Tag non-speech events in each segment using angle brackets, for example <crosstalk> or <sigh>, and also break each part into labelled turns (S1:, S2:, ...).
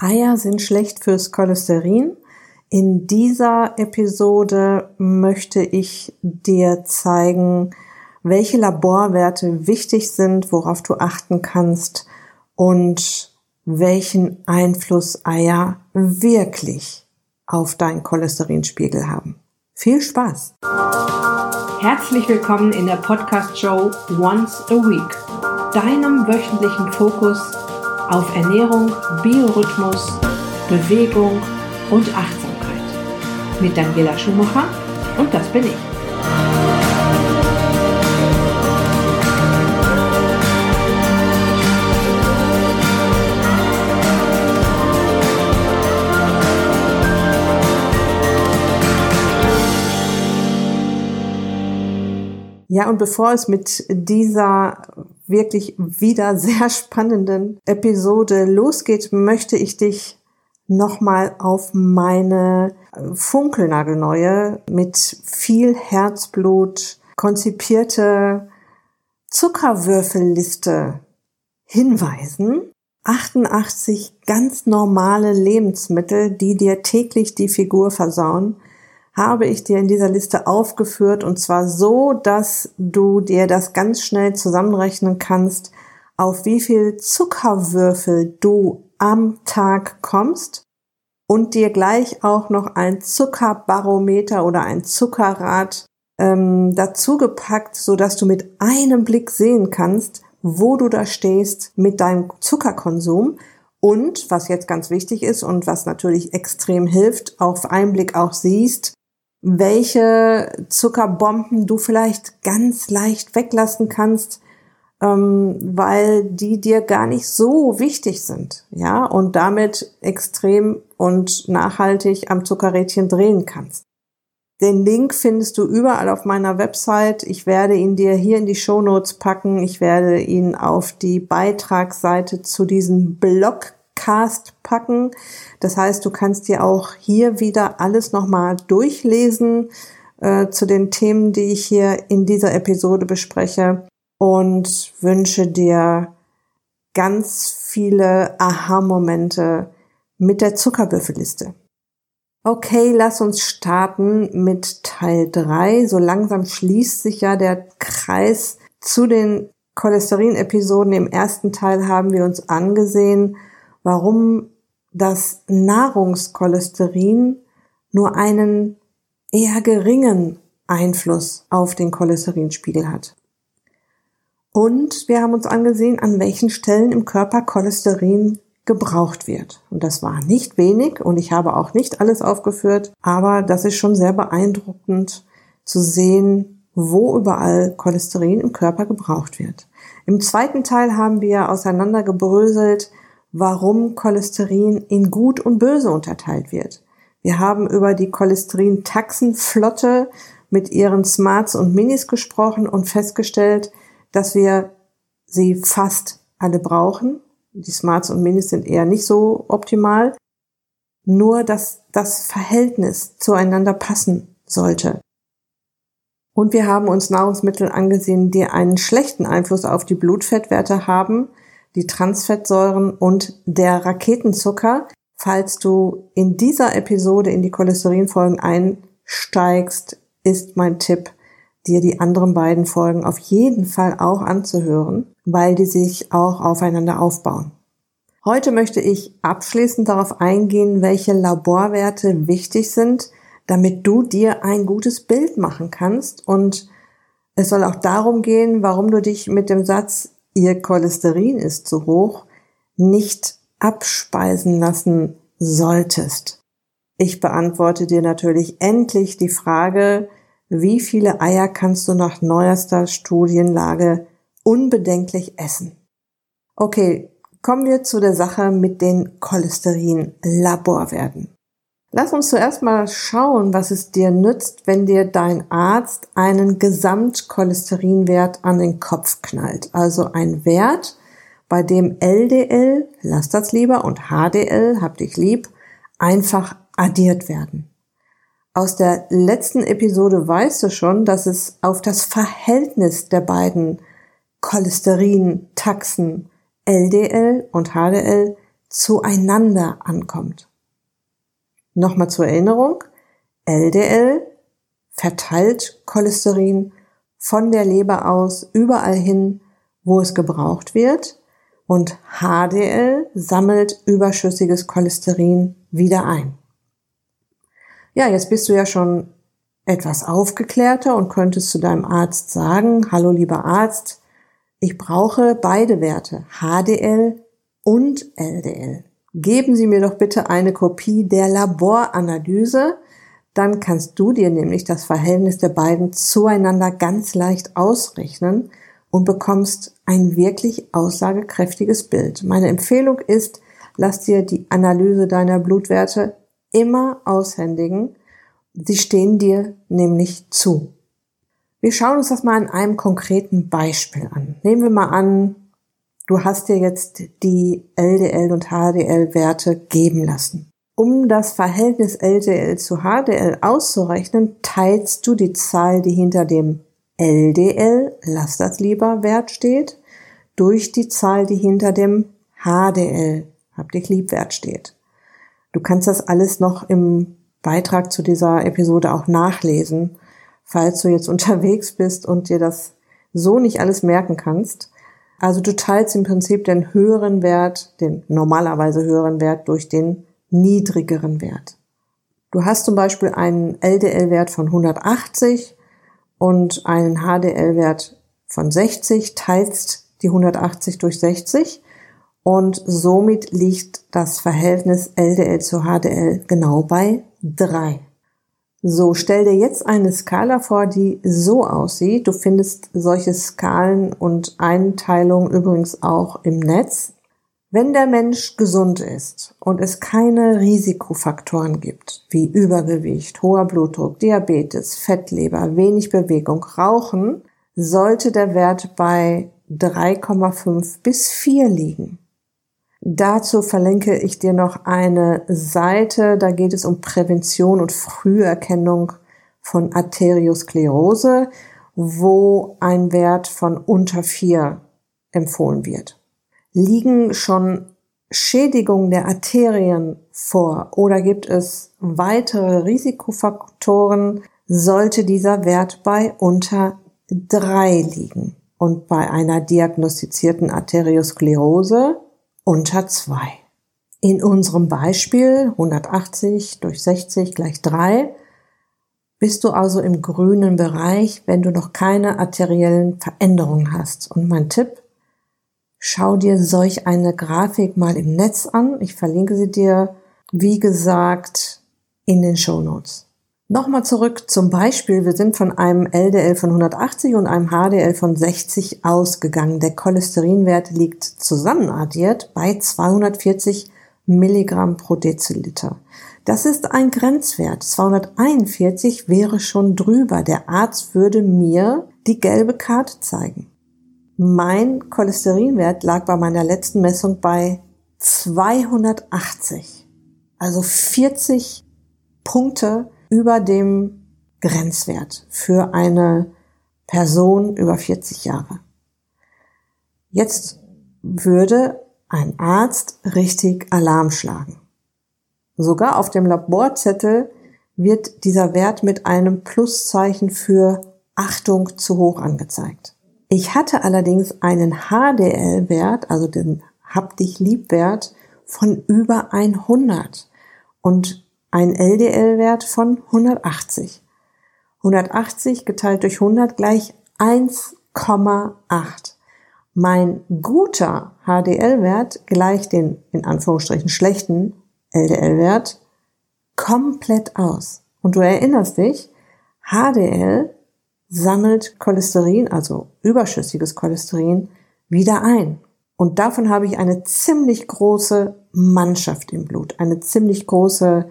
S1: Eier sind schlecht fürs Cholesterin. In dieser Episode möchte ich dir zeigen, welche Laborwerte wichtig sind, worauf du achten kannst und welchen Einfluss Eier wirklich auf deinen Cholesterinspiegel haben. Viel Spaß!
S2: Herzlich willkommen in der Podcast-Show Once a Week, deinem wöchentlichen Fokus auf Ernährung, Biorhythmus, Bewegung und Achtsamkeit. Mit Daniela Schumacher und das bin ich.
S1: Ja, und bevor es mit dieser wirklich wieder sehr spannenden Episode losgeht, möchte ich dich nochmal auf meine funkelnagelneue, mit viel Herzblut konzipierte Zuckerwürfelliste hinweisen. 88 ganz normale Lebensmittel, die dir täglich die Figur versauen, habe ich dir in dieser Liste aufgeführt. Und zwar so, dass du dir das ganz schnell zusammenrechnen kannst, auf wie viel Zuckerwürfel du am Tag kommst und dir gleich auch noch ein Zuckerbarometer oder ein Zuckerrad ähm, dazu so dass du mit einem Blick sehen kannst, wo du da stehst mit deinem Zuckerkonsum. Und was jetzt ganz wichtig ist und was natürlich extrem hilft, auf einen Blick auch siehst, welche Zuckerbomben du vielleicht ganz leicht weglassen kannst, ähm, weil die dir gar nicht so wichtig sind, ja, und damit extrem und nachhaltig am Zuckerrädchen drehen kannst. Den Link findest du überall auf meiner Website. Ich werde ihn dir hier in die Show Notes packen. Ich werde ihn auf die Beitragsseite zu diesem Blog Podcast packen. Das heißt, du kannst dir auch hier wieder alles nochmal durchlesen äh, zu den Themen, die ich hier in dieser Episode bespreche und wünsche dir ganz viele Aha-Momente mit der Zuckerbüffelliste. Okay, lass uns starten mit Teil 3. So langsam schließt sich ja der Kreis zu den Cholesterin-Episoden. Im ersten Teil haben wir uns angesehen, warum das Nahrungskolesterin nur einen eher geringen Einfluss auf den Cholesterinspiegel hat. Und wir haben uns angesehen, an welchen Stellen im Körper Cholesterin gebraucht wird. Und das war nicht wenig und ich habe auch nicht alles aufgeführt, aber das ist schon sehr beeindruckend zu sehen, wo überall Cholesterin im Körper gebraucht wird. Im zweiten Teil haben wir auseinandergebröselt, warum Cholesterin in gut und böse unterteilt wird. Wir haben über die Cholesterin-Taxenflotte mit ihren Smarts und Minis gesprochen und festgestellt, dass wir sie fast alle brauchen. Die Smarts und Minis sind eher nicht so optimal. Nur, dass das Verhältnis zueinander passen sollte. Und wir haben uns Nahrungsmittel angesehen, die einen schlechten Einfluss auf die Blutfettwerte haben, die Transfettsäuren und der Raketenzucker. Falls du in dieser Episode in die Cholesterinfolgen einsteigst, ist mein Tipp, dir die anderen beiden Folgen auf jeden Fall auch anzuhören, weil die sich auch aufeinander aufbauen. Heute möchte ich abschließend darauf eingehen, welche Laborwerte wichtig sind, damit du dir ein gutes Bild machen kannst. Und es soll auch darum gehen, warum du dich mit dem Satz ihr Cholesterin ist zu hoch, nicht abspeisen lassen solltest. Ich beantworte dir natürlich endlich die Frage, wie viele Eier kannst du nach neuester Studienlage unbedenklich essen? Okay, kommen wir zu der Sache mit den Cholesterin-Laborwerten. Lass uns zuerst mal schauen, was es dir nützt, wenn dir dein Arzt einen Gesamtcholesterinwert an den Kopf knallt. Also ein Wert, bei dem LDL, lass das lieber, und HDL, hab dich lieb, einfach addiert werden. Aus der letzten Episode weißt du schon, dass es auf das Verhältnis der beiden Cholesterin-Taxen LDL und HDL zueinander ankommt. Nochmal zur Erinnerung. LDL verteilt Cholesterin von der Leber aus überall hin, wo es gebraucht wird und HDL sammelt überschüssiges Cholesterin wieder ein. Ja, jetzt bist du ja schon etwas aufgeklärter und könntest zu deinem Arzt sagen, hallo lieber Arzt, ich brauche beide Werte, HDL und LDL. Geben Sie mir doch bitte eine Kopie der Laboranalyse, dann kannst du dir nämlich das Verhältnis der beiden zueinander ganz leicht ausrechnen und bekommst ein wirklich aussagekräftiges Bild. Meine Empfehlung ist, lass dir die Analyse deiner Blutwerte immer aushändigen. Sie stehen dir nämlich zu. Wir schauen uns das mal an einem konkreten Beispiel an. Nehmen wir mal an, du hast dir jetzt die LDL und HDL Werte geben lassen. Um das Verhältnis LDL zu HDL auszurechnen, teilst du die Zahl, die hinter dem LDL, lass das lieber, Wert steht, durch die Zahl, die hinter dem HDL, hab dich lieb, Wert steht. Du kannst das alles noch im Beitrag zu dieser Episode auch nachlesen, falls du jetzt <laughs> unterwegs bist und dir das so nicht alles merken kannst. Also du teilst im Prinzip den höheren Wert, den normalerweise höheren Wert durch den niedrigeren Wert. Du hast zum Beispiel einen LDL-Wert von 180 und einen HDL-Wert von 60, teilst die 180 durch 60 und somit liegt das Verhältnis LDL zu HDL genau bei 3. So, stell dir jetzt eine Skala vor, die so aussieht. Du findest solche Skalen und Einteilungen übrigens auch im Netz. Wenn der Mensch gesund ist und es keine Risikofaktoren gibt, wie Übergewicht, hoher Blutdruck, Diabetes, Fettleber, wenig Bewegung, Rauchen, sollte der Wert bei 3,5 bis 4 liegen. Dazu verlinke ich dir noch eine Seite, da geht es um Prävention und Früherkennung von Arteriosklerose, wo ein Wert von unter 4 empfohlen wird. Liegen schon Schädigungen der Arterien vor oder gibt es weitere Risikofaktoren, sollte dieser Wert bei unter drei liegen und bei einer diagnostizierten Arteriosklerose unter zwei. In unserem Beispiel 180 durch 60 gleich drei bist du also im grünen Bereich, wenn du noch keine arteriellen Veränderungen hast. Und mein Tipp, Schau dir solch eine Grafik mal im Netz an. Ich verlinke sie dir, wie gesagt, in den Show Notes. Nochmal zurück zum Beispiel. Wir sind von einem LDL von 180 und einem HDL von 60 ausgegangen. Der Cholesterinwert liegt zusammenaddiert bei 240 Milligramm pro Deziliter. Das ist ein Grenzwert. 241 wäre schon drüber. Der Arzt würde mir die gelbe Karte zeigen. Mein Cholesterinwert lag bei meiner letzten Messung bei 280. Also 40 Punkte über dem Grenzwert für eine Person über 40 Jahre. Jetzt würde ein Arzt richtig Alarm schlagen. Sogar auf dem Laborzettel wird dieser Wert mit einem Pluszeichen für Achtung zu hoch angezeigt. Ich hatte allerdings einen HDL-Wert, also den Hab dich lieb-Wert von über 100 und ein LDL-Wert von 180. 180 geteilt durch 100 gleich 1,8. Mein guter HDL-Wert gleicht den in Anführungsstrichen schlechten LDL-Wert komplett aus. Und du erinnerst dich, HDL sammelt Cholesterin, also überschüssiges Cholesterin, wieder ein. Und davon habe ich eine ziemlich große Mannschaft im Blut, eine ziemlich große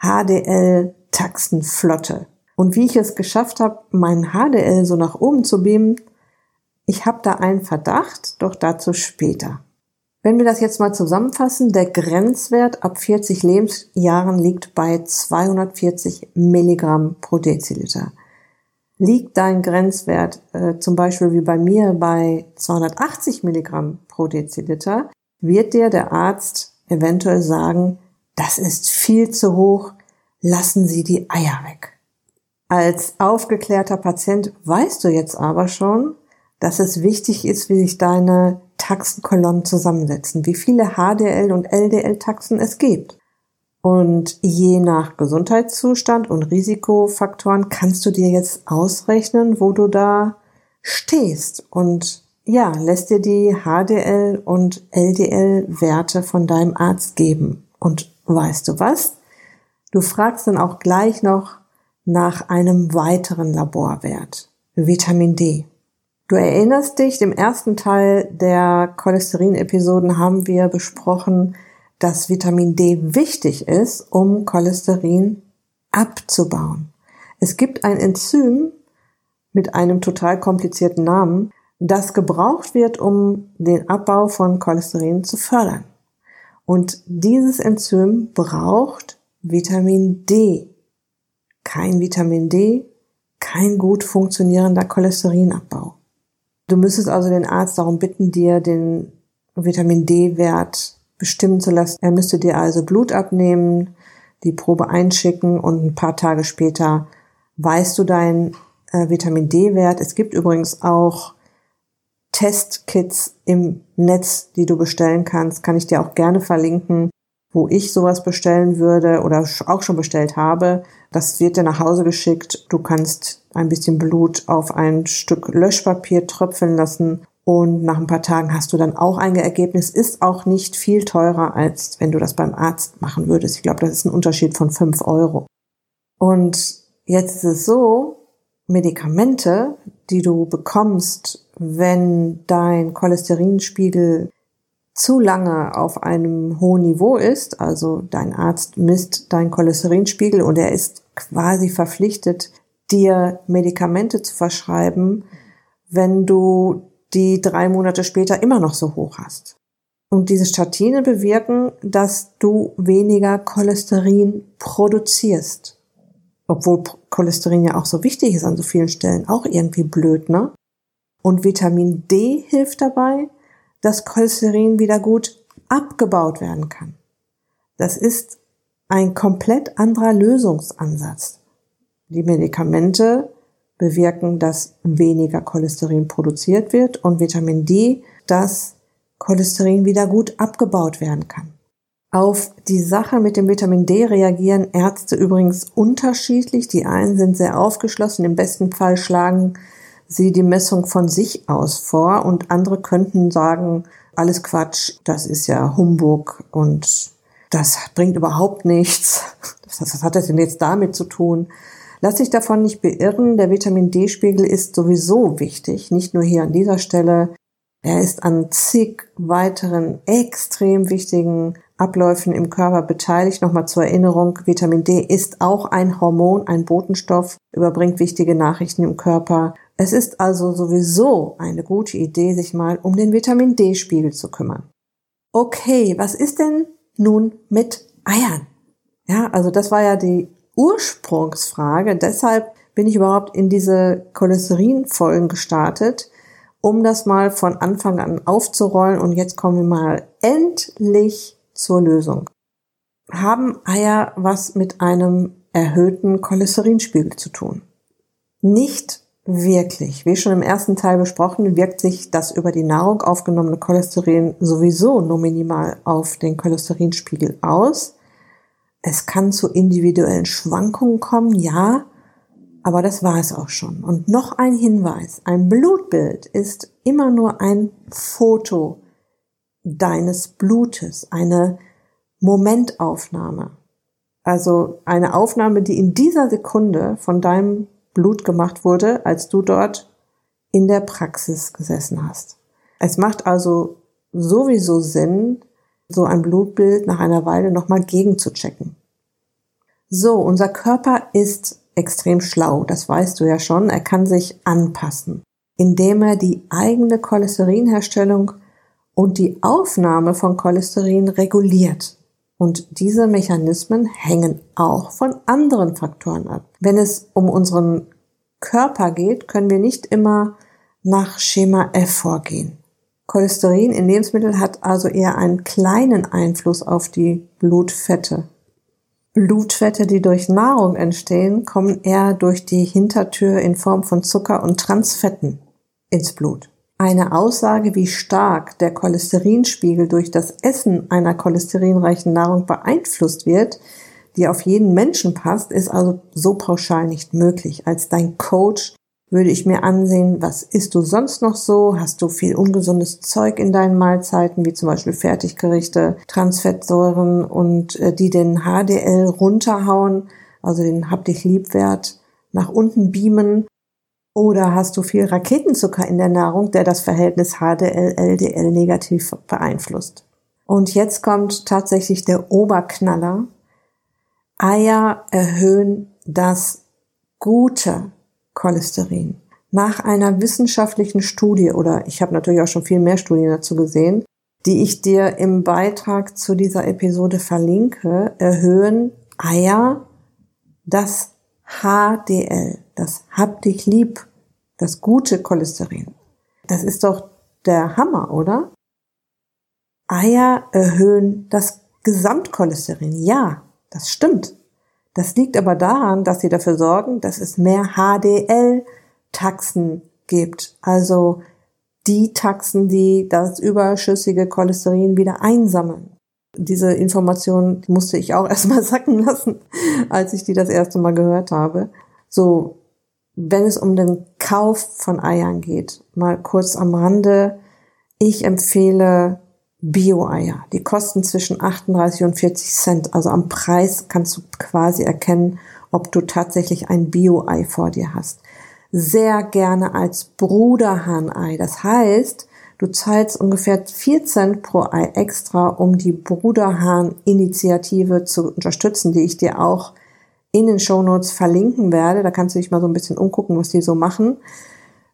S1: HDL-Taxenflotte. Und wie ich es geschafft habe, meinen HDL so nach oben zu beamen, ich habe da einen Verdacht, doch dazu später. Wenn wir das jetzt mal zusammenfassen, der Grenzwert ab 40 Lebensjahren liegt bei 240 Milligramm pro Deziliter. Liegt dein Grenzwert äh, zum Beispiel wie bei mir bei 280 Milligramm pro Deziliter, wird dir der Arzt eventuell sagen, das ist viel zu hoch, lassen Sie die Eier weg. Als aufgeklärter Patient weißt du jetzt aber schon, dass es wichtig ist, wie sich deine Taxenkolonnen zusammensetzen, wie viele HDL und LDL-Taxen es gibt. Und je nach Gesundheitszustand und Risikofaktoren kannst du dir jetzt ausrechnen, wo du da stehst und ja, lässt dir die HDL und LDL Werte von deinem Arzt geben. Und weißt du was? Du fragst dann auch gleich noch nach einem weiteren Laborwert, Vitamin D. Du erinnerst dich, im ersten Teil der Cholesterin-Episoden haben wir besprochen, dass Vitamin D wichtig ist, um Cholesterin abzubauen. Es gibt ein Enzym mit einem total komplizierten Namen, das gebraucht wird, um den Abbau von Cholesterin zu fördern. Und dieses Enzym braucht Vitamin D. Kein Vitamin D, kein gut funktionierender Cholesterinabbau. Du müsstest also den Arzt darum bitten, dir den Vitamin D-Wert bestimmen zu lassen. Er müsste dir also Blut abnehmen, die Probe einschicken und ein paar Tage später weißt du deinen äh, Vitamin D-Wert. Es gibt übrigens auch Testkits im Netz, die du bestellen kannst. Kann ich dir auch gerne verlinken, wo ich sowas bestellen würde oder auch schon bestellt habe. Das wird dir nach Hause geschickt. Du kannst ein bisschen Blut auf ein Stück Löschpapier tröpfeln lassen und nach ein paar Tagen hast du dann auch ein Ergebnis. Ist auch nicht viel teurer, als wenn du das beim Arzt machen würdest. Ich glaube, das ist ein Unterschied von fünf Euro. Und jetzt ist es so, Medikamente, die du bekommst, wenn dein Cholesterinspiegel zu lange auf einem hohen Niveau ist, also dein Arzt misst deinen Cholesterinspiegel und er ist quasi verpflichtet, dir Medikamente zu verschreiben, wenn du die drei Monate später immer noch so hoch hast. Und diese Statine bewirken, dass du weniger Cholesterin produzierst. Obwohl Cholesterin ja auch so wichtig ist an so vielen Stellen, auch irgendwie blöd, ne? Und Vitamin D hilft dabei, dass Cholesterin wieder gut abgebaut werden kann. Das ist ein komplett anderer Lösungsansatz. Die Medikamente bewirken, dass weniger Cholesterin produziert wird und Vitamin D, dass Cholesterin wieder gut abgebaut werden kann. Auf die Sache mit dem Vitamin D reagieren Ärzte übrigens unterschiedlich. Die einen sind sehr aufgeschlossen, im besten Fall schlagen sie die Messung von sich aus vor und andere könnten sagen, alles Quatsch, das ist ja Humbug und das bringt überhaupt nichts. <laughs> Was hat das denn jetzt damit zu tun? Lass dich davon nicht beirren, der Vitamin D-Spiegel ist sowieso wichtig, nicht nur hier an dieser Stelle. Er ist an zig weiteren extrem wichtigen Abläufen im Körper beteiligt. Nochmal zur Erinnerung, Vitamin D ist auch ein Hormon, ein Botenstoff, überbringt wichtige Nachrichten im Körper. Es ist also sowieso eine gute Idee, sich mal um den Vitamin D-Spiegel zu kümmern. Okay, was ist denn nun mit Eiern? Ja, also das war ja die Ursprungsfrage. Deshalb bin ich überhaupt in diese Cholesterinfolgen gestartet, um das mal von Anfang an aufzurollen. Und jetzt kommen wir mal endlich zur Lösung. Haben Eier was mit einem erhöhten Cholesterinspiegel zu tun? Nicht wirklich. Wie schon im ersten Teil besprochen, wirkt sich das über die Nahrung aufgenommene Cholesterin sowieso nur minimal auf den Cholesterinspiegel aus. Es kann zu individuellen Schwankungen kommen, ja, aber das war es auch schon. Und noch ein Hinweis. Ein Blutbild ist immer nur ein Foto deines Blutes, eine Momentaufnahme. Also eine Aufnahme, die in dieser Sekunde von deinem Blut gemacht wurde, als du dort in der Praxis gesessen hast. Es macht also sowieso Sinn, so ein Blutbild nach einer Weile nochmal gegenzuchecken. So, unser Körper ist extrem schlau, das weißt du ja schon. Er kann sich anpassen, indem er die eigene Cholesterinherstellung und die Aufnahme von Cholesterin reguliert. Und diese Mechanismen hängen auch von anderen Faktoren ab. Wenn es um unseren Körper geht, können wir nicht immer nach Schema F vorgehen. Cholesterin in Lebensmitteln hat also eher einen kleinen Einfluss auf die Blutfette. Blutfette, die durch Nahrung entstehen, kommen eher durch die Hintertür in Form von Zucker und Transfetten ins Blut. Eine Aussage, wie stark der Cholesterinspiegel durch das Essen einer cholesterinreichen Nahrung beeinflusst wird, die auf jeden Menschen passt, ist also so pauschal nicht möglich. Als dein Coach würde ich mir ansehen, was isst du sonst noch so? Hast du viel ungesundes Zeug in deinen Mahlzeiten, wie zum Beispiel Fertiggerichte, Transfettsäuren und äh, die den HDL runterhauen, also den Hab dich liebwert nach unten beamen? Oder hast du viel Raketenzucker in der Nahrung, der das Verhältnis HDL-LDL negativ beeinflusst? Und jetzt kommt tatsächlich der Oberknaller. Eier erhöhen das gute Cholesterin. Nach einer wissenschaftlichen Studie, oder ich habe natürlich auch schon viel mehr Studien dazu gesehen, die ich dir im Beitrag zu dieser Episode verlinke, erhöhen Eier das HDL, das Hab dich lieb, das gute Cholesterin. Das ist doch der Hammer, oder? Eier erhöhen das Gesamtcholesterin. Ja, das stimmt. Das liegt aber daran, dass sie dafür sorgen, dass es mehr HDL-Taxen gibt. Also die Taxen, die das überschüssige Cholesterin wieder einsammeln. Diese Information musste ich auch <laughs> erstmal sacken lassen, als ich die das erste Mal gehört habe. So, wenn es um den Kauf von Eiern geht, mal kurz am Rande. Ich empfehle Bio-Eier. Die kosten zwischen 38 und 40 Cent. Also am Preis kannst du quasi erkennen, ob du tatsächlich ein Bio-Ei vor dir hast. Sehr gerne als Bruderhahnei. Das heißt, du zahlst ungefähr 4 Cent pro Ei extra, um die Bruderhahn-Initiative zu unterstützen, die ich dir auch in den Shownotes verlinken werde. Da kannst du dich mal so ein bisschen umgucken, was die so machen.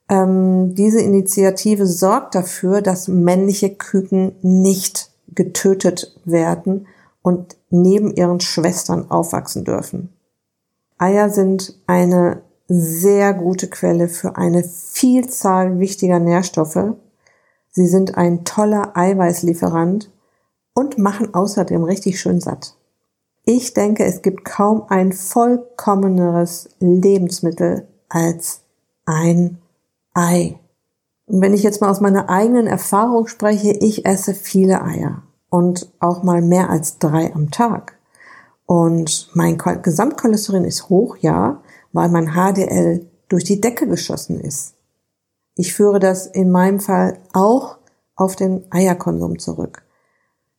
S1: Ähm, diese Initiative sorgt dafür, dass männliche Küken nicht getötet werden und neben ihren Schwestern aufwachsen dürfen. Eier sind eine sehr gute Quelle für eine Vielzahl wichtiger Nährstoffe. Sie sind ein toller Eiweißlieferant und machen außerdem richtig schön satt. Ich denke, es gibt kaum ein vollkommeneres Lebensmittel als ein Ei. Und wenn ich jetzt mal aus meiner eigenen Erfahrung spreche, ich esse viele Eier und auch mal mehr als drei am Tag. Und mein Gesamtcholesterin ist hoch, ja, weil mein HDL durch die Decke geschossen ist. Ich führe das in meinem Fall auch auf den Eierkonsum zurück.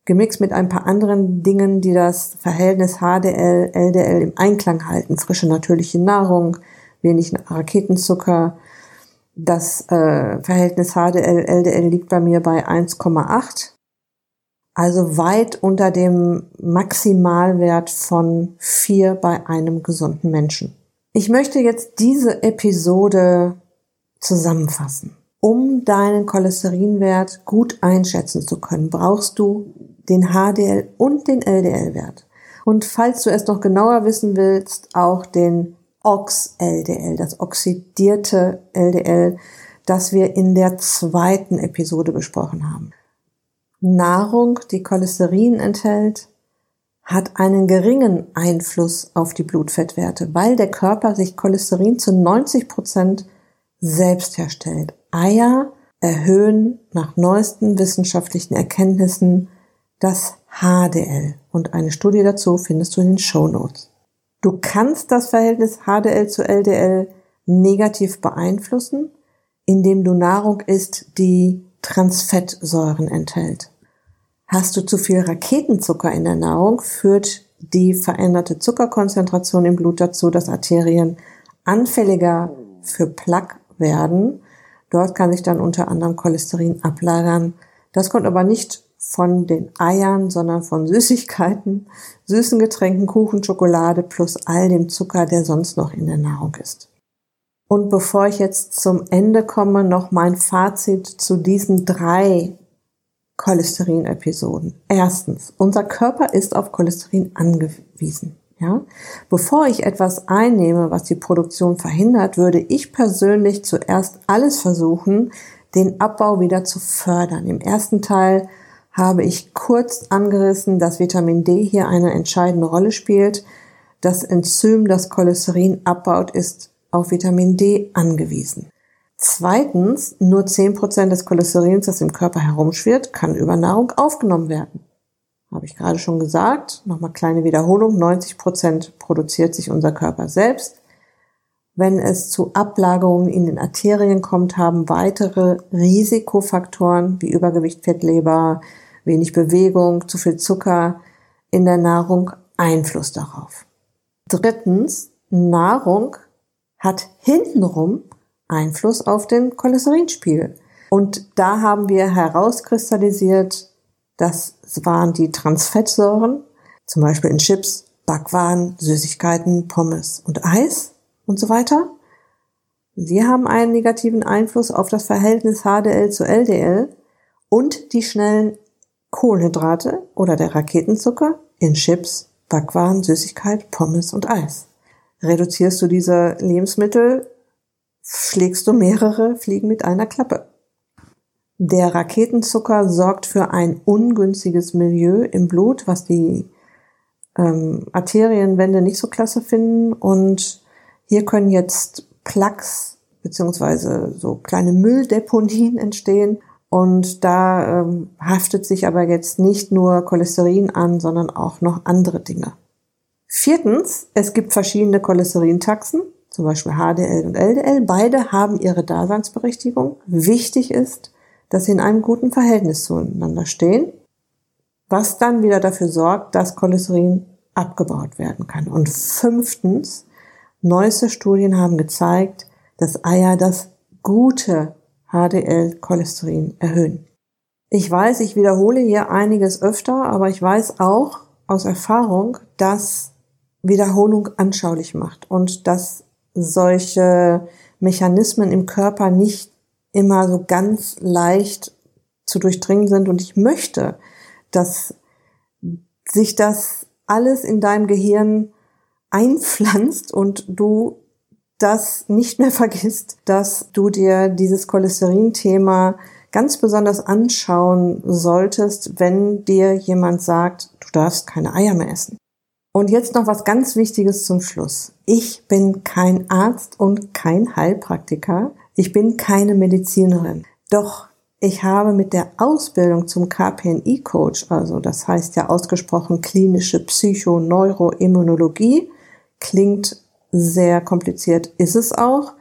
S1: Gemixt mit ein paar anderen Dingen, die das Verhältnis HDL, LDL im Einklang halten. Frische natürliche Nahrung, wenig Raketenzucker, das äh, Verhältnis HDL-LDL liegt bei mir bei 1,8, also weit unter dem Maximalwert von 4 bei einem gesunden Menschen. Ich möchte jetzt diese Episode zusammenfassen. Um deinen Cholesterinwert gut einschätzen zu können, brauchst du den HDL und den LDL-Wert. Und falls du es noch genauer wissen willst, auch den Ox-LDL, das oxidierte LDL, das wir in der zweiten Episode besprochen haben. Nahrung, die Cholesterin enthält, hat einen geringen Einfluss auf die Blutfettwerte, weil der Körper sich Cholesterin zu 90 Prozent selbst herstellt. Eier erhöhen nach neuesten wissenschaftlichen Erkenntnissen das HDL und eine Studie dazu findest du in den Show Notes. Du kannst das Verhältnis HDL zu LDL negativ beeinflussen, indem du Nahrung isst, die Transfettsäuren enthält. Hast du zu viel Raketenzucker in der Nahrung, führt die veränderte Zuckerkonzentration im Blut dazu, dass Arterien anfälliger für Plaque werden. Dort kann sich dann unter anderem Cholesterin ablagern. Das kommt aber nicht von den Eiern, sondern von Süßigkeiten, süßen Getränken, Kuchen, Schokolade plus all dem Zucker, der sonst noch in der Nahrung ist. Und bevor ich jetzt zum Ende komme, noch mein Fazit zu diesen drei Cholesterin-Episoden. Erstens, unser Körper ist auf Cholesterin angewiesen. Ja? Bevor ich etwas einnehme, was die Produktion verhindert, würde ich persönlich zuerst alles versuchen, den Abbau wieder zu fördern. Im ersten Teil habe ich kurz angerissen, dass Vitamin D hier eine entscheidende Rolle spielt. Das Enzym, das Cholesterin abbaut, ist auf Vitamin D angewiesen. Zweitens, nur 10% des Cholesterins, das im Körper herumschwirrt, kann über Nahrung aufgenommen werden. Habe ich gerade schon gesagt. Nochmal kleine Wiederholung. 90% produziert sich unser Körper selbst. Wenn es zu Ablagerungen in den Arterien kommt, haben weitere Risikofaktoren wie Übergewicht, Fettleber, wenig Bewegung, zu viel Zucker in der Nahrung Einfluss darauf. Drittens, Nahrung hat hintenrum Einfluss auf den Cholesterinspiegel. Und da haben wir herauskristallisiert, das waren die Transfettsäuren, zum Beispiel in Chips, Backwaren, Süßigkeiten, Pommes und Eis und so weiter. Sie haben einen negativen Einfluss auf das Verhältnis HDL zu LDL und die schnellen Kohlenhydrate oder der Raketenzucker in Chips, Backwaren, Süßigkeit, Pommes und Eis. Reduzierst du diese Lebensmittel, schlägst du mehrere Fliegen mit einer Klappe. Der Raketenzucker sorgt für ein ungünstiges Milieu im Blut, was die ähm, Arterienwände nicht so klasse finden. Und hier können jetzt Plaques beziehungsweise so kleine Mülldeponien entstehen. Und da ähm, haftet sich aber jetzt nicht nur Cholesterin an, sondern auch noch andere Dinge. Viertens, es gibt verschiedene Cholesterintaxen, zum Beispiel HDL und LDL. Beide haben ihre Daseinsberechtigung. Wichtig ist, dass sie in einem guten Verhältnis zueinander stehen, was dann wieder dafür sorgt, dass Cholesterin abgebaut werden kann. Und fünftens, neueste Studien haben gezeigt, dass Eier das gute HDL-Cholesterin erhöhen. Ich weiß, ich wiederhole hier einiges öfter, aber ich weiß auch aus Erfahrung, dass Wiederholung anschaulich macht und dass solche Mechanismen im Körper nicht immer so ganz leicht zu durchdringen sind. Und ich möchte, dass sich das alles in deinem Gehirn einpflanzt und du das nicht mehr <laughs> vergisst, dass du dir dieses Cholesterin-Thema ganz besonders anschauen solltest, wenn dir jemand sagt, du darfst keine Eier mehr essen. Und jetzt noch was ganz Wichtiges zum Schluss. Ich bin kein Arzt und kein Heilpraktiker. Ich bin keine Medizinerin. Doch ich habe mit der Ausbildung zum KPNI-Coach, also das heißt ja ausgesprochen klinische Psychoneuroimmunologie, klingt sehr kompliziert, ist es auch,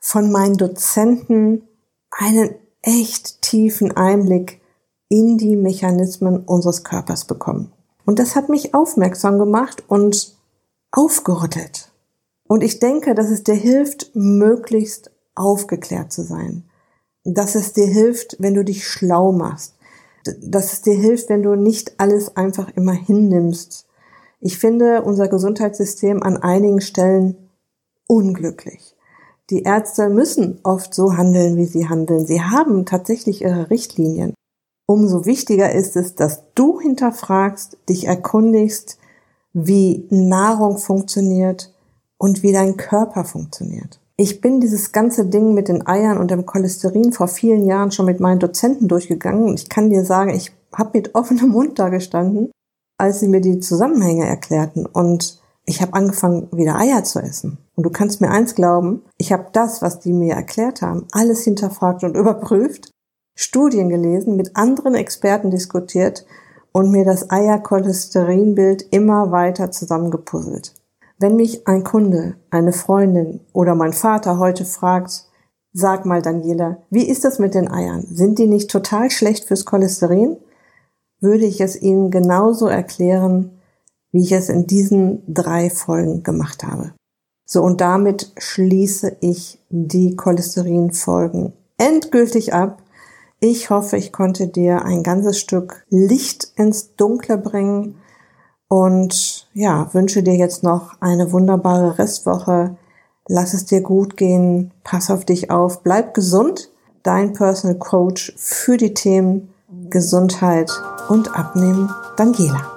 S1: von meinen Dozenten einen echt tiefen Einblick in die Mechanismen unseres Körpers bekommen. Und das hat mich aufmerksam gemacht und aufgerüttelt. Und ich denke, dass es dir hilft, möglichst aufgeklärt zu sein. Dass es dir hilft, wenn du dich schlau machst. Dass es dir hilft, wenn du nicht alles einfach immer hinnimmst. Ich finde unser Gesundheitssystem an einigen Stellen unglücklich. Die Ärzte müssen oft so handeln, wie sie handeln. Sie haben tatsächlich ihre Richtlinien. Umso wichtiger ist es, dass du hinterfragst, dich erkundigst, wie Nahrung funktioniert und wie dein Körper funktioniert. Ich bin dieses ganze Ding mit den Eiern und dem Cholesterin vor vielen Jahren schon mit meinen Dozenten durchgegangen und ich kann dir sagen, ich habe mit offenem Mund da gestanden, als sie mir die Zusammenhänge erklärten und ich habe angefangen, wieder Eier zu essen. Und du kannst mir eins glauben, ich habe das, was die mir erklärt haben, alles hinterfragt und <laughs> überprüft Studien gelesen, mit anderen Experten diskutiert und mir das Eiercholesterinbild immer weiter zusammengepuzzelt. Wenn mich ein Kunde, eine Freundin oder mein Vater heute fragt, sag mal Daniela, wie ist das mit den Eiern? Sind die nicht total schlecht fürs Cholesterin? Würde ich es ihnen genauso erklären, wie ich es in diesen drei Folgen gemacht habe. So, und damit schließe ich die Cholesterinfolgen endgültig ab ich hoffe, ich konnte dir ein ganzes Stück Licht ins Dunkle bringen und ja, wünsche dir jetzt noch eine wunderbare Restwoche. Lass es dir gut gehen, pass auf dich auf, bleib gesund. Dein Personal Coach für die Themen Gesundheit und Abnehmen, Daniela.